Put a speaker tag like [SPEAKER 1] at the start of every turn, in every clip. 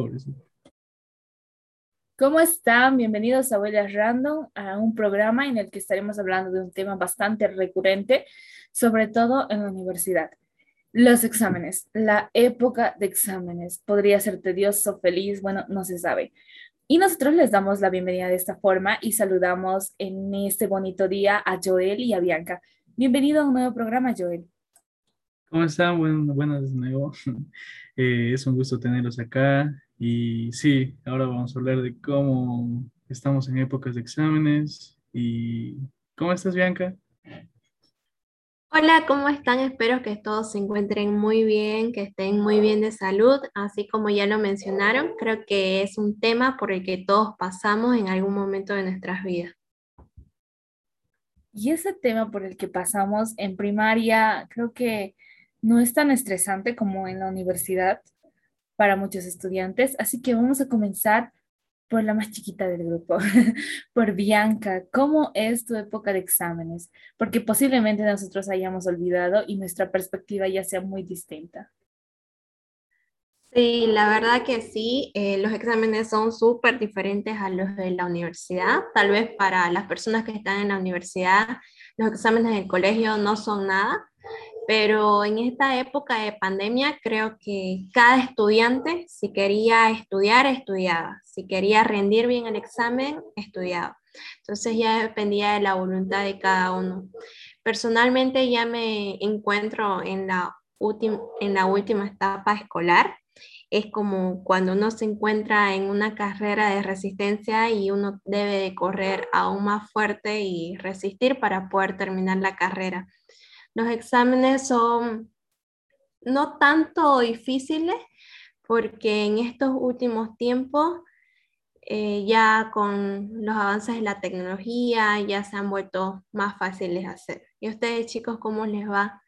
[SPEAKER 1] pobrecito.
[SPEAKER 2] ¿Cómo están? Bienvenidos a Huellas Random, a un programa en el que estaremos hablando de un tema bastante recurrente, sobre todo en la universidad. Los exámenes, la época de exámenes. Podría ser tedioso, feliz, bueno, no se sabe. Y nosotros les damos la bienvenida de esta forma y saludamos en este bonito día a Joel y a Bianca. Bienvenido a un nuevo programa, Joel.
[SPEAKER 1] ¿Cómo están? Bueno, buenas de nuevo. Eh, es un gusto tenerlos acá. Y sí, ahora vamos a hablar de cómo estamos en épocas de exámenes. ¿Y cómo estás, Bianca?
[SPEAKER 3] Hola, ¿cómo están? Espero que todos se encuentren muy bien, que estén muy bien de salud. Así como ya lo mencionaron, creo que es un tema por el que todos pasamos en algún momento de nuestras vidas.
[SPEAKER 2] Y ese tema por el que pasamos en primaria, creo que no es tan estresante como en la universidad para muchos estudiantes, así que vamos a comenzar por la más chiquita del grupo, por Bianca. ¿Cómo es tu época de exámenes? Porque posiblemente nosotros hayamos olvidado y nuestra perspectiva ya sea muy distinta.
[SPEAKER 3] Sí, la verdad que sí, eh, los exámenes son súper diferentes a los de la universidad. Tal vez para las personas que están en la universidad, los exámenes del colegio no son nada, pero en esta época de pandemia creo que cada estudiante, si quería estudiar, estudiaba, si quería rendir bien el examen, estudiaba. Entonces ya dependía de la voluntad de cada uno. Personalmente ya me encuentro en la, en la última etapa escolar. Es como cuando uno se encuentra en una carrera de resistencia y uno debe de correr aún más fuerte y resistir para poder terminar la carrera. Los exámenes son no tanto difíciles porque en estos últimos tiempos eh, ya con los avances de la tecnología ya se han vuelto más fáciles de hacer. ¿Y ustedes chicos cómo les va?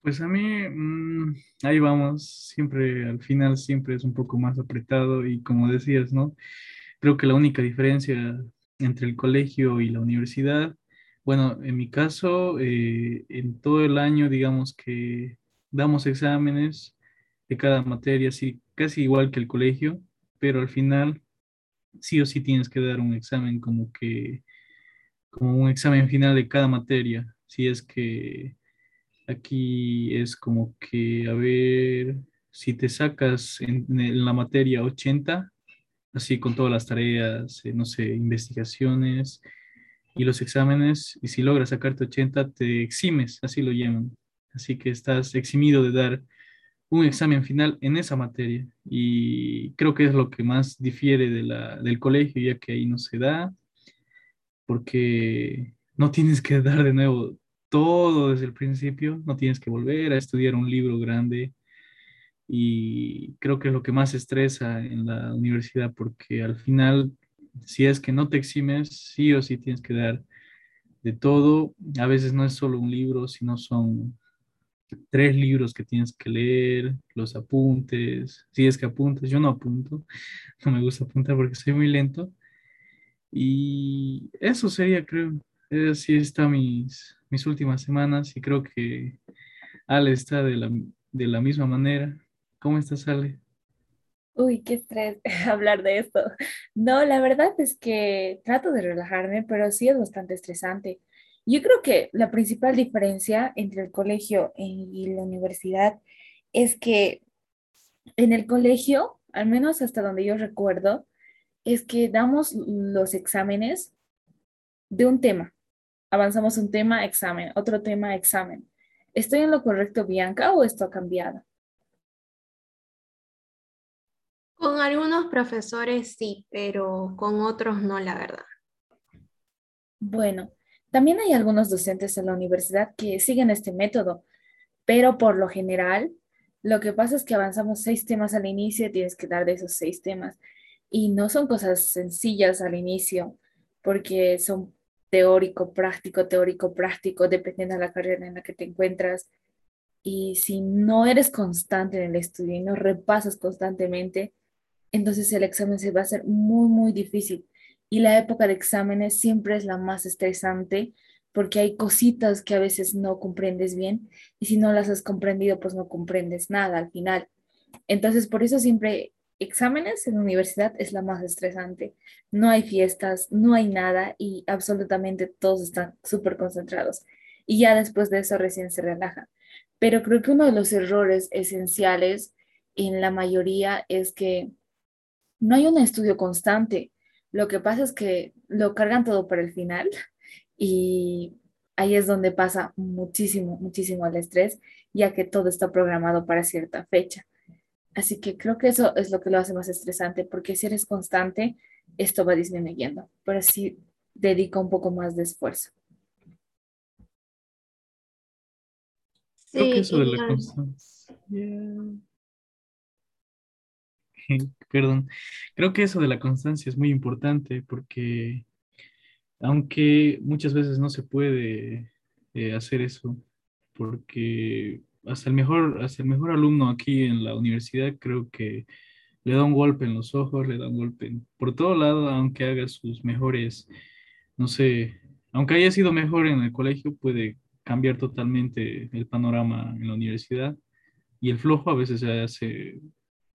[SPEAKER 1] Pues a mí, mm, ahí vamos, siempre, al final siempre es un poco más apretado y como decías, ¿no? Creo que la única diferencia entre el colegio y la universidad bueno, en mi caso, eh, en todo el año, digamos que damos exámenes de cada materia, sí, casi igual que el colegio, pero al final sí o sí tienes que dar un examen como que, como un examen final de cada materia. Si es que aquí es como que, a ver, si te sacas en, la materia 80, así con todas las tareas, eh, no sé, investigaciones, y los exámenes, y si logras sacarte 80, te eximes, así lo llaman. Así que estás eximido de dar un examen final en esa materia. Y creo que es lo que más difiere de la, del colegio, ya que ahí no se da, porque no tienes que dar de nuevo todo desde el principio, no tienes que volver a estudiar un libro grande. Y creo que es lo que más estresa en la universidad, porque al final si es que no te eximes, sí o sí tienes que dar de todo. A veces no es solo un libro, sino son tres libros que tienes que leer, los apuntes, si es que apuntes, yo no apunto, no me gusta apuntar porque soy muy lento. Y eso sería, creo, así está mis, mis últimas semanas y creo que Ale está de la, de la misma manera. ¿Cómo estás, Ale?
[SPEAKER 2] Uy, qué estrés hablar de esto. No, la verdad es que trato de relajarme, pero sí es bastante estresante. Yo creo que la principal diferencia entre el colegio y la universidad es que en el colegio, al menos hasta donde yo recuerdo, es que damos los exámenes de un tema. Avanzamos un tema, examen, otro tema, examen. ¿Estoy en lo correcto, Bianca, o esto ha cambiado?
[SPEAKER 3] Con algunos profesores sí, pero con otros no, la verdad.
[SPEAKER 2] Bueno, también hay algunos docentes en la universidad que siguen este método, pero por lo general, lo que pasa es que avanzamos seis temas al inicio y tienes que dar de esos seis temas. Y no son cosas sencillas al inicio, porque son teórico, práctico, teórico, práctico, dependiendo de la carrera en la que te encuentras. Y si no eres constante en el estudio y no repasas constantemente, entonces el examen se va a hacer muy, muy difícil. Y la época de exámenes siempre es la más estresante porque hay cositas que a veces no comprendes bien y si no las has comprendido, pues no comprendes nada al final. Entonces, por eso siempre exámenes en la universidad es la más estresante. No hay fiestas, no hay nada y absolutamente todos están súper concentrados. Y ya después de eso recién se relajan. Pero creo que uno de los errores esenciales en la mayoría es que no hay un estudio constante. Lo que pasa es que lo cargan todo para el final y ahí es donde pasa muchísimo, muchísimo el estrés, ya que todo está programado para cierta fecha. Así que creo que eso es lo que lo hace más estresante, porque si eres constante, esto va disminuyendo, pero sí dedica un poco más de esfuerzo.
[SPEAKER 1] Sí, creo que eso de la constancia. Perdón. Creo que eso de la constancia es muy importante porque aunque muchas veces no se puede eh, hacer eso, porque hasta el mejor, hasta el mejor alumno aquí en la universidad creo que le da un golpe en los ojos, le da un golpe por todo lado, aunque haga sus mejores, no sé, aunque haya sido mejor en el colegio, puede cambiar totalmente el panorama en la universidad. Y el flojo a veces se hace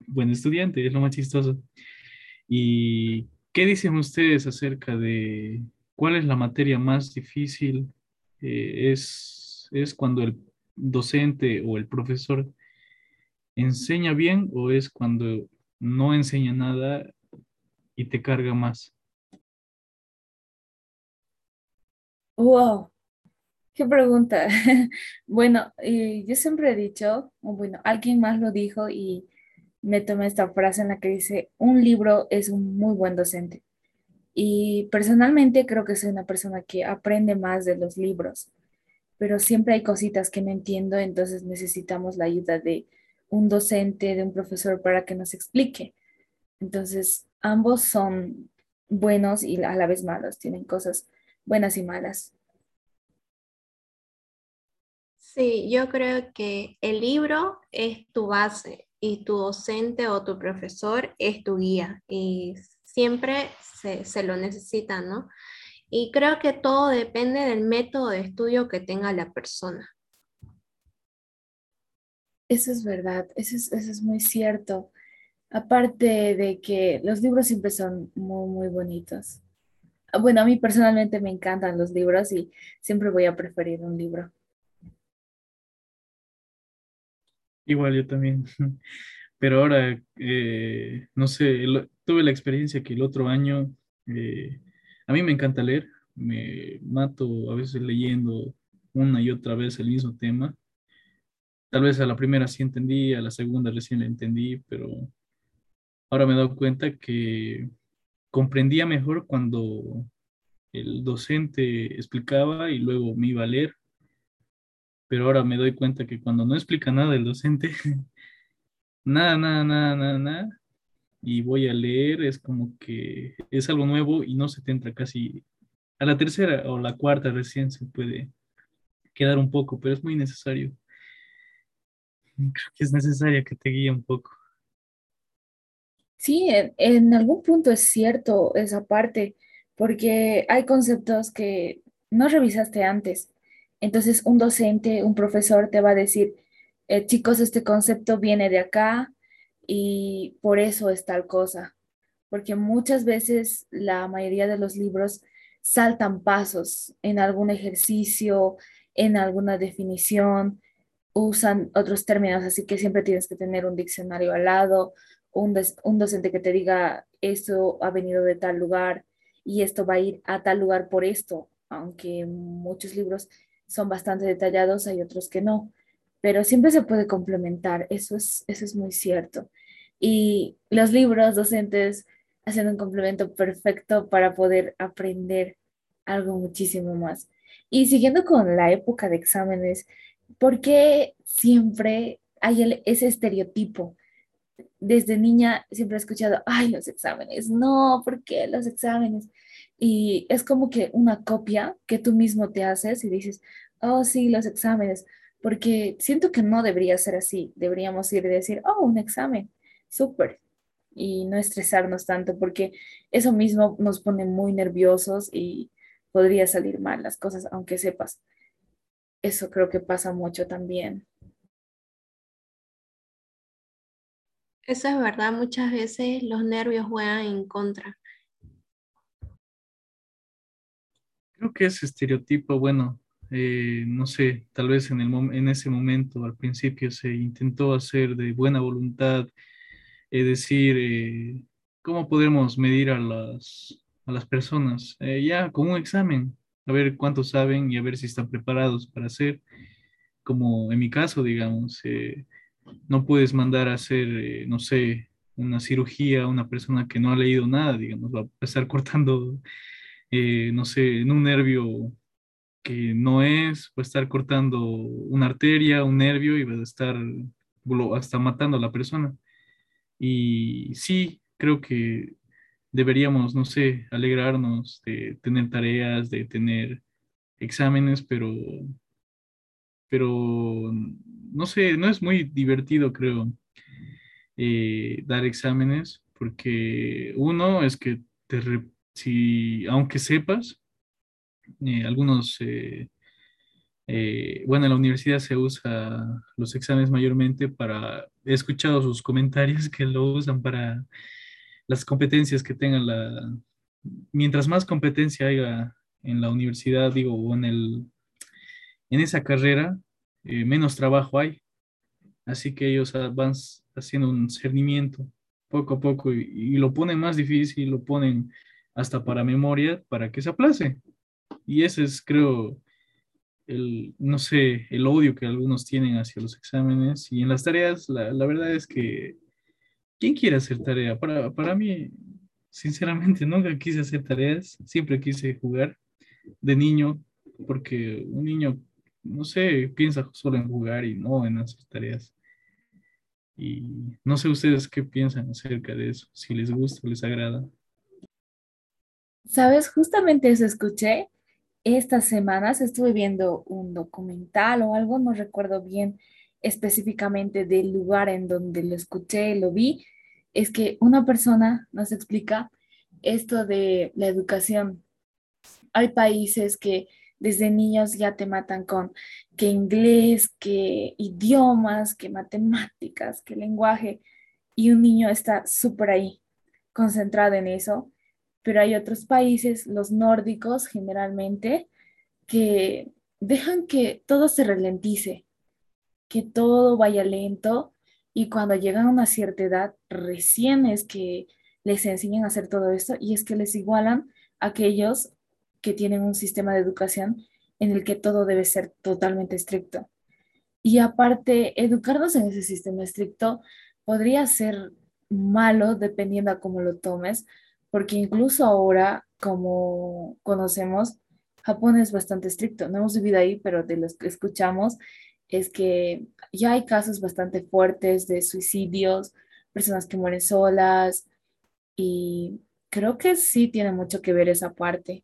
[SPEAKER 1] buen estudiante, es lo más chistoso. ¿Y qué dicen ustedes acerca de cuál es la materia más difícil? Eh, es, ¿Es cuando el docente o el profesor enseña bien o es cuando no enseña nada y te carga más?
[SPEAKER 2] Wow, qué pregunta. bueno, eh, yo siempre he dicho, bueno, alguien más lo dijo y me tomé esta frase en la que dice, un libro es un muy buen docente. Y personalmente creo que soy una persona que aprende más de los libros pero siempre hay cositas que no entiendo, entonces necesitamos la ayuda de un docente, de un profesor para que nos explique. Entonces, ambos son buenos y a la vez malos, tienen cosas buenas y malas.
[SPEAKER 3] Sí, yo creo que el libro es tu base y tu docente o tu profesor es tu guía y siempre se, se lo necesita, ¿no? Y creo que todo depende del método de estudio que tenga la persona.
[SPEAKER 2] Eso es verdad, eso es, muy cierto. Aparte de que los libros siempre son muy, muy bonitos. Bueno, a mí personalmente me encantan los libros y siempre voy a preferir un libro.
[SPEAKER 1] Igual yo también. Pero ahora, eh, no sé, tuve la experiencia que el otro año eh, a mí me encanta leer, me mato a veces leyendo una y otra vez el mismo tema. Tal vez a la primera sí entendí, a la segunda recién la entendí, pero ahora me he dado cuenta que comprendía mejor cuando el docente explicaba y luego me iba a leer. Pero ahora me doy cuenta que cuando no explica nada el docente, nada, nada, nada, nada, nada, y voy a leer, es como que es algo nuevo y no se te entra casi a la tercera o la cuarta recién se puede quedar un poco, pero es muy necesario. Creo que es necesario que te guíe un poco.
[SPEAKER 2] Sí, en, en algún punto es cierto esa parte, porque hay conceptos que no revisaste antes. Entonces, un docente, un profesor te va a decir, eh, chicos, este concepto viene de acá, y por eso es tal cosa, porque muchas veces la mayoría de los libros saltan pasos en algún ejercicio, en alguna definición, usan otros términos, así que siempre tienes que tener un diccionario al lado, un, un docente que te diga, esto ha venido de tal lugar y esto va a ir a tal lugar por esto, aunque muchos libros son bastante detallados, hay otros que no pero siempre se puede complementar, eso es, eso es muy cierto. Y los libros docentes hacen un complemento perfecto para poder aprender algo muchísimo más. Y siguiendo con la época de exámenes, ¿por qué siempre hay ese estereotipo? Desde niña siempre he escuchado, ay, los exámenes, no, ¿por qué los exámenes? Y es como que una copia que tú mismo te haces y dices, oh, sí, los exámenes, porque siento que no debería ser así. Deberíamos ir y decir, oh, un examen, súper, y no estresarnos tanto, porque eso mismo nos pone muy nerviosos y podría salir mal las cosas, aunque sepas. Eso creo que pasa mucho también.
[SPEAKER 3] Eso es verdad, muchas veces los nervios juegan en contra.
[SPEAKER 1] Creo que ese estereotipo, bueno, eh, no sé, tal vez en, ese momento, al principio, se intentó hacer de buena voluntad, es decir, eh, ¿cómo podemos medir a las, a las personas? Eh, ya con un examen, a ver cuántos saben y a ver si están preparados para hacer, como en mi caso, digamos, no puedes mandar a hacer, no sé, una cirugía a una persona que no ha leído nada, digamos, va a estar cortando eh, no sé, en un nervio que no es, va a estar cortando una arteria, un nervio y va a estar hasta matando a la persona. Y sí, creo que deberíamos, no sé, alegrarnos de tener tareas, de tener exámenes, pero, pero no sé, no es muy divertido, creo, eh, dar exámenes, porque uno es que te, si, aunque sepas, eh, algunos, eh, bueno, en la universidad se usa los exámenes mayormente para, he escuchado sus comentarios que lo usan para las competencias que tengan la, mientras más competencia haya en la universidad, digo, o en el, en esa carrera, menos trabajo hay. Así que ellos van haciendo un cernimiento poco a poco y, y lo ponen más difícil, lo ponen hasta para memoria, para que se aplace. Y ese es, creo, el, no sé, el odio que algunos tienen hacia los exámenes. Y en las tareas, la, la verdad es que, ¿quién quiere hacer tarea? Para, para mí, sinceramente, nunca quise hacer tareas, siempre quise jugar de niño, porque un niño, no sé, piensa solo en jugar y no en hacer tareas. Y no sé ustedes qué piensan acerca de eso, si les gusta o les agrada.
[SPEAKER 2] Sabes, justamente eso escuché. Estas semanas estuve viendo un documental o algo, no recuerdo bien específicamente del lugar en donde lo escuché, lo vi. Es que una persona nos explica esto de la educación. Hay países que desde niños ya te matan con que inglés, que idiomas, que matemáticas, que lenguaje, y un niño está súper ahí, concentrado en eso. Pero hay otros países, los nórdicos generalmente, que dejan que todo se ralentice, que todo vaya lento y cuando llegan a una cierta edad, recién es que les enseñan a hacer todo esto y es que les igualan a aquellos que tienen un sistema de educación en el que todo debe ser totalmente estricto. Y aparte, educarnos en ese sistema estricto podría ser malo dependiendo a cómo lo tomes, porque incluso ahora, como conocemos, Japón es bastante estricto. No hemos vivido ahí, pero de los que escuchamos es que ya hay casos bastante fuertes de suicidios, personas que mueren solas y creo que sí tiene mucho que ver esa parte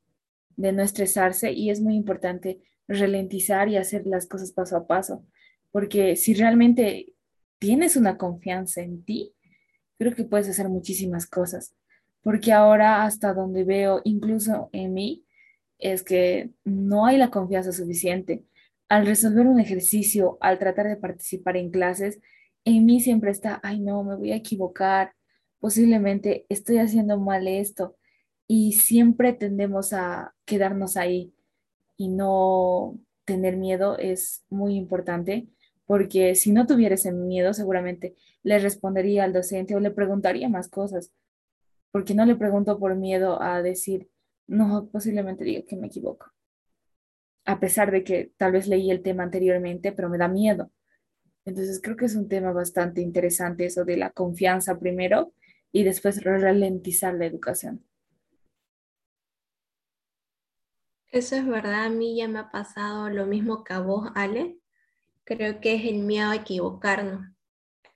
[SPEAKER 2] de no estresarse y es muy importante ralentizar y hacer las cosas paso a paso, porque si realmente tienes una confianza en ti, creo que puedes hacer muchísimas cosas porque ahora hasta donde veo, incluso en mí, es que no hay la confianza suficiente. Al resolver un ejercicio, al tratar de participar en clases, en mí siempre está, ay no, me voy a equivocar, posiblemente estoy haciendo mal esto. Y siempre tendemos a quedarnos ahí y no tener miedo es muy importante, porque si no tuviera ese miedo, seguramente le respondería al docente o le preguntaría más cosas porque no le pregunto por miedo a decir, no, posiblemente diga que me equivoco. A pesar de que tal vez leí el tema anteriormente, pero me da miedo. Entonces creo que es un tema bastante interesante eso de la confianza primero y después ralentizar la educación.
[SPEAKER 3] Eso es verdad, a mí ya me ha pasado lo mismo que a vos, Ale. Creo que es el miedo a equivocarnos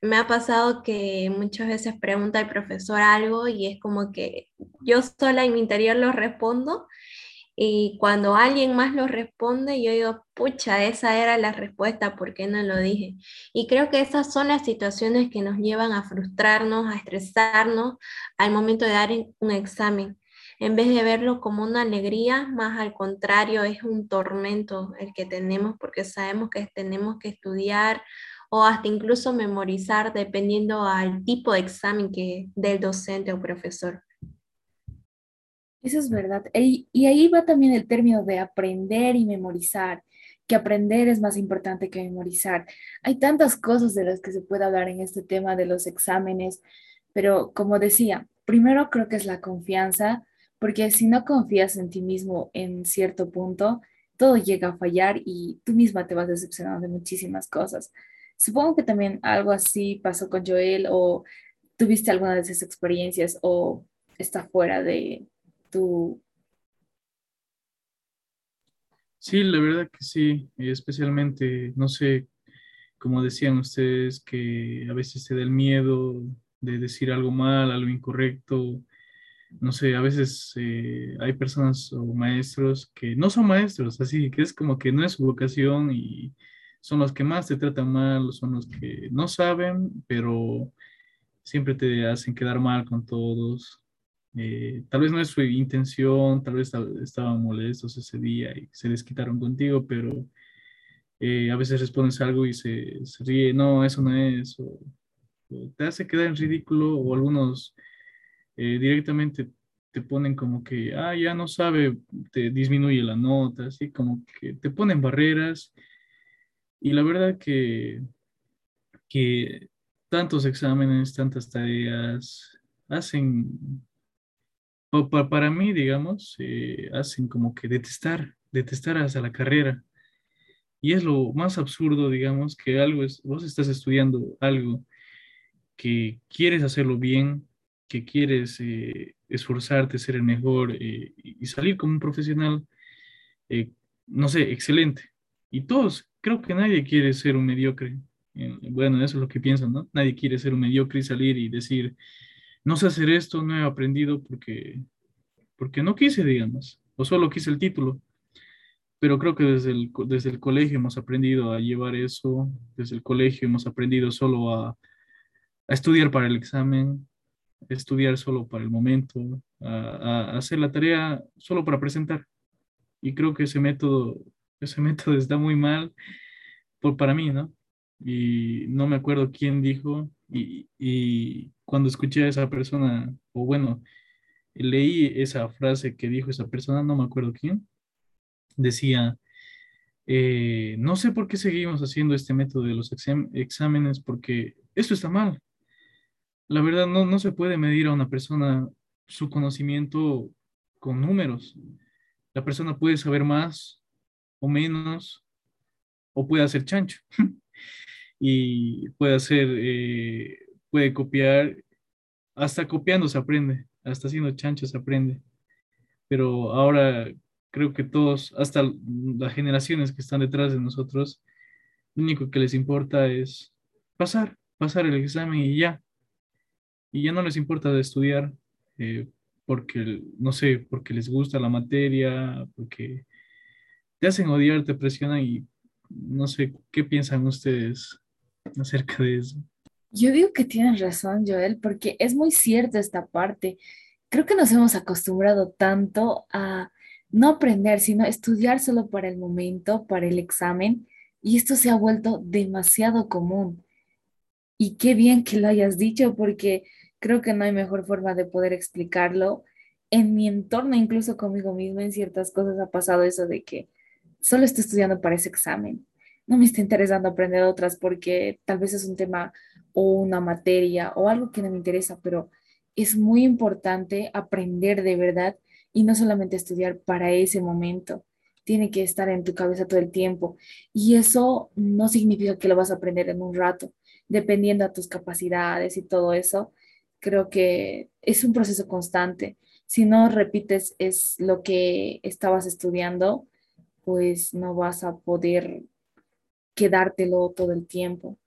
[SPEAKER 3] me ha pasado que muchas veces pregunta el profesor algo y es como que yo sola en mi interior lo respondo y cuando alguien más lo responde yo digo, pucha, esa era la respuesta, ¿por qué no lo dije? Y creo que esas son las situaciones que nos llevan a frustrarnos, a estresarnos al momento de dar un examen. En vez de verlo como una alegría, más al contrario, es un tormento el que tenemos porque sabemos que tenemos que estudiar o hasta incluso memorizar dependiendo al tipo de examen que del docente o profesor.
[SPEAKER 2] Eso es verdad. Y, y ahí va también el término de aprender y memorizar, que aprender es más importante que memorizar. Hay tantas cosas de las que se puede hablar en este tema de los exámenes, pero como decía, primero creo que es la confianza, porque si no confías en ti mismo en cierto punto, todo llega a fallar y tú misma te vas decepcionando de muchísimas cosas. Supongo que también algo así pasó con Joel o tuviste alguna de esas experiencias o está fuera de tu...
[SPEAKER 1] Sí, la verdad que sí, especialmente, no sé, como decían ustedes, que a veces se da el miedo de decir algo mal, algo incorrecto, no sé, a veces eh, hay personas o maestros que no son maestros, así que es como que no es su vocación y son los que más te tratan mal, son los que no saben, pero siempre te hacen quedar mal con todos. Eh, tal vez no es su intención, tal vez estaban molestos ese día y se les quitaron contigo, pero eh, a veces respondes algo y se, se, ríe, no, eso no es, o, te hace quedar en ridículo, o algunos eh, directamente te ponen como que, ah, ya no sabe, te disminuye la nota, así como que te ponen barreras. Y la verdad que, que tantos exámenes, tantas tareas, hacen, para mí, digamos, eh, hacen como que detestar, detestar hasta la carrera. Y es lo más absurdo, digamos, que algo es, vos estás estudiando algo que quieres hacerlo bien, que quieres eh, esforzarte, ser el mejor eh, y salir como un profesional, eh, no sé, excelente. Y todos, creo que nadie quiere ser un mediocre. bueno, eso es lo que piensan, ¿no? Nadie quiere ser un mediocre y salir y decir, no sé hacer esto, no he aprendido porque, porque no quise, digamos, o solo quise el título. Pero creo que desde el, desde el colegio hemos aprendido a llevar eso, desde el colegio hemos aprendido solo a, a estudiar para el examen, estudiar solo para el momento, a, hacer la tarea solo para presentar. Y creo que ese método, ese método está muy mal por, para mí, ¿no? Y no me acuerdo quién dijo, y, y cuando escuché a esa persona, o bueno, leí esa frase que dijo esa persona, no me acuerdo quién, decía, eh, no sé por qué seguimos haciendo este método de los exámenes, porque esto está mal la verdad no, no se puede medir a una persona su conocimiento con números. La persona puede saber más o menos, o puede hacer chancho. y puede hacer, eh, puede copiar, hasta copiando se aprende, hasta haciendo chancho se aprende. Pero ahora creo que todos, hasta las generaciones que están detrás de nosotros, lo único que les importa es pasar, pasar el examen y ya y ya no les importa de estudiar eh, porque, no sé, porque les gusta la materia, porque te hacen odiar, te presionan y no sé, ¿qué piensan ustedes acerca de eso?
[SPEAKER 2] Yo digo que tienen razón, Joel, porque es muy cierta esta parte. Creo que nos hemos acostumbrado tanto a no aprender, sino estudiar solo para el momento, para el examen, y esto se ha vuelto demasiado común. Y qué bien que lo hayas dicho, porque creo que no hay mejor forma de poder explicarlo. En mi entorno, incluso conmigo misma, en ciertas cosas ha pasado eso de que solo estoy estudiando para ese examen. No me está interesando aprender otras porque tal vez es un tema o una materia o algo que no me interesa, pero es muy importante aprender de verdad y no solamente estudiar para ese momento. Tiene que estar en tu cabeza todo el tiempo. Y eso no significa que lo vas a aprender en un rato, dependiendo de tus capacidades y todo eso creo que es un proceso constante. Si no repites es lo que estabas estudiando, pues no vas a poder quedártelo todo el tiempo.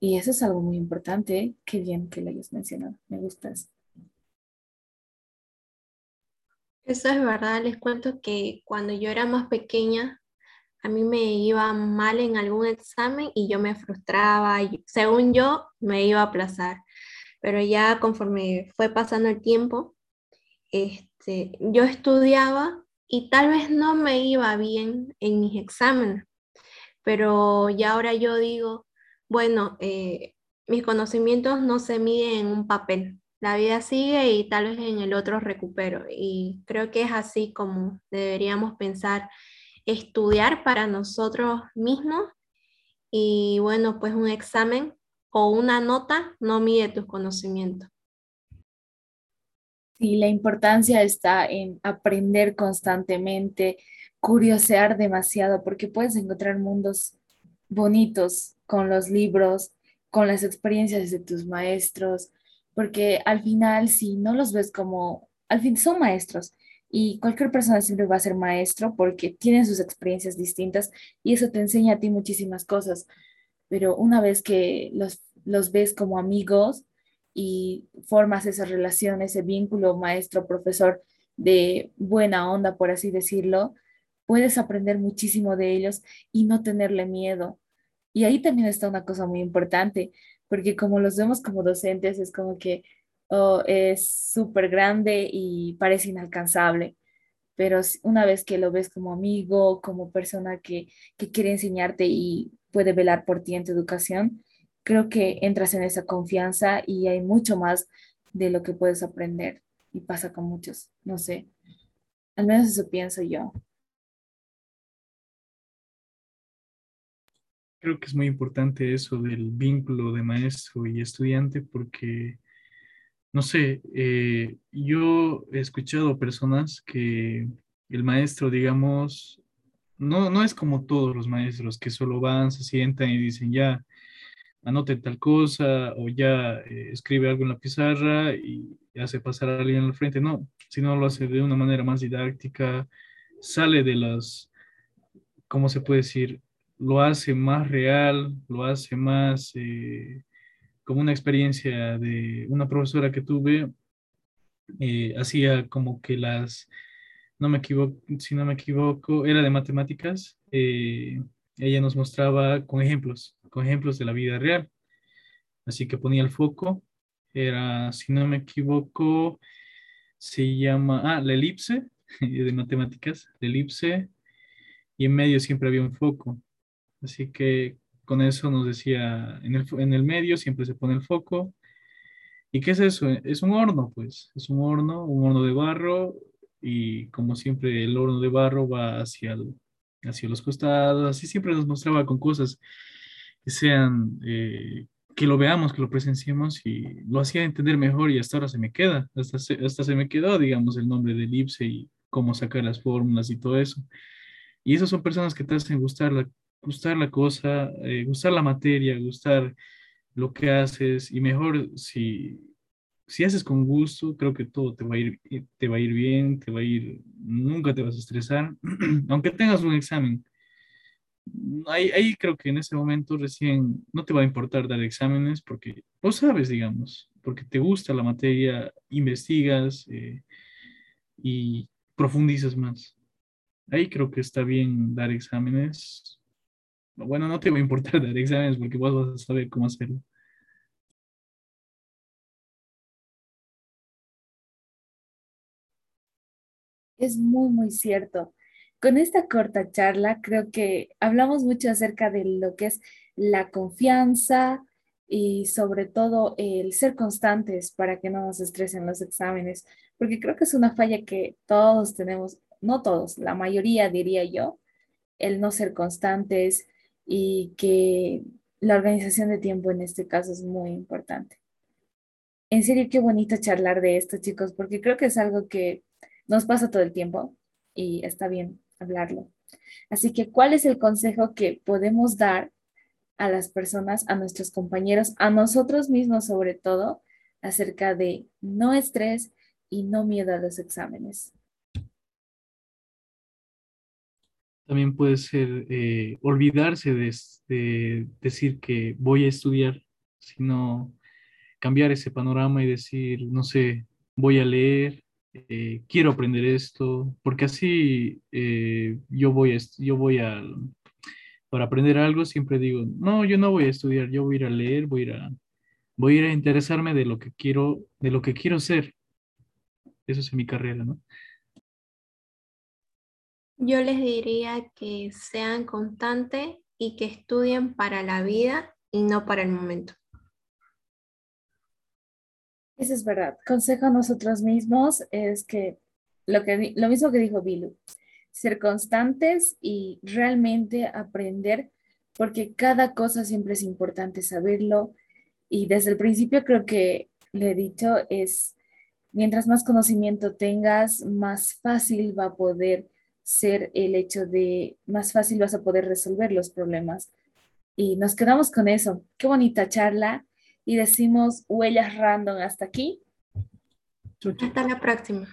[SPEAKER 2] Y eso es algo muy importante. Qué bien que lo hayas mencionado. Me gusta eso.
[SPEAKER 3] Es verdad. Les cuento que cuando yo era más pequeña, a mí me iba mal en algún examen y yo me frustraba. Según yo, me iba a aplazar pero ya conforme fue pasando el tiempo, este, yo estudiaba y tal vez no me iba bien en mis exámenes, pero ya ahora yo digo, Bueno, eh, mis conocimientos no se miden en un papel. La vida sigue y tal vez en el otro recupero. Y creo que es así como deberíamos pensar, estudiar para nosotros mismos. Y bueno, pues un examen o una nota no mide tus conocimientos.
[SPEAKER 2] Sí, la importancia está en aprender constantemente, curiosear demasiado, porque puedes encontrar mundos bonitos con los libros, con las experiencias de tus maestros, porque al final, si no los ves como, al fin son maestros y cualquier persona siempre va a ser maestro porque tienen sus experiencias distintas y eso te enseña a ti muchísimas cosas, pero una vez que los, los ves como amigos, y formas esa relación, ese vínculo maestro-profesor de buena onda, por así decirlo, puedes aprender muchísimo de ellos y no tenerle miedo. Y ahí también está una cosa muy importante, porque como los vemos como docentes, es como que oh, es súper grande y parece inalcanzable, pero una vez que lo ves como amigo, como persona que, que quiere enseñarte y puede velar por ti en tu educación, creo que entras en esa confianza y hay mucho más de lo que puedes aprender y pasa con muchos, no sé, al menos eso pienso yo.
[SPEAKER 1] Creo que es muy importante eso del vínculo de maestro y estudiante porque, no sé, eh, yo he escuchado personas que el maestro, digamos, no, no es como todos los maestros que solo van, se sientan y dicen ya, anote tal cosa o ya eh, escribe algo en la pizarra y hace pasar a alguien al frente. No, sino lo hace de una manera más didáctica, sale de las, ¿cómo se puede decir? Lo hace más real, lo hace más eh, como una experiencia de una profesora que tuve, eh, hacía como que las, no me equivoco, si no me equivoco, era de matemáticas, ella nos mostraba con ejemplos con ejemplos de la vida real. Así que ponía el foco, era, si no me equivoco, se llama, ah, la elipse de matemáticas, la elipse, y en medio siempre había un foco. Así que con eso nos decía, en el, en el medio siempre se pone el foco. ¿Y qué es eso? Es un horno, pues, es un horno, un horno de barro, y como siempre el horno de barro va hacia, hacia los costados, así siempre nos mostraba con cosas que sean, eh, que lo veamos, que lo presenciemos y lo hacía entender mejor y hasta ahora se me queda, hasta se, hasta se me quedó, digamos, el nombre de elipse y cómo sacar las fórmulas y todo eso. Y esas son personas que te hacen gustar la, gustar la cosa, eh, gustar la materia, gustar lo que haces y mejor si, si haces con gusto, creo que todo te va a ir, te va a ir bien, te va a ir, nunca te vas a estresar, aunque tengas un examen ahí, creo que en ese momento recién no te va a importar dar exámenes porque vos sabes, digamos, porque te gusta la materia, investigas eh, y profundizas más. Ahí creo que está bien dar exámenes. Bueno, no te va a importar dar exámenes porque vos vas a saber cómo hacerlo.
[SPEAKER 2] Es muy, muy cierto. Con esta corta charla creo que hablamos mucho acerca de lo que es la confianza y sobre todo el ser constantes para que no nos estresen los exámenes, porque creo que es una falla que todos tenemos, no todos, la mayoría diría yo, el no ser constantes y que la organización de tiempo en este caso es muy importante. En serio, qué bonito charlar de esto, chicos, porque creo que es algo que nos pasa todo el tiempo y está bien hablarlo. Así que, ¿cuál es el consejo que podemos dar a las personas, a nuestros compañeros, a nosotros mismos sobre todo, acerca de no estrés y no miedo a los exámenes?
[SPEAKER 1] También puede ser eh, olvidarse de, decir que voy a estudiar, sino cambiar ese panorama y decir, no sé, voy a leer, eh, quiero aprender esto, porque así eh, yo voy, a, yo voy para aprender algo siempre digo, no, yo no voy a estudiar, yo voy a ir a leer, voy a ir a, voy a interesarme de lo que quiero, de lo que quiero ser. Eso es mi carrera, ¿no?
[SPEAKER 3] Yo les diría que sean constantes y que estudien para la vida y no para el momento.
[SPEAKER 2] Eso es verdad. Consejo a nosotros mismos es que lo, que, lo mismo que dijo Bilu, ser constantes y realmente aprender, porque cada cosa siempre es importante saberlo. Y desde el principio creo que le he dicho, es mientras más conocimiento tengas, más fácil va a poder ser el hecho de, más fácil vas a poder resolver los problemas. Y nos quedamos con eso. Qué bonita charla. Y decimos huellas random hasta aquí.
[SPEAKER 3] Hasta la próxima.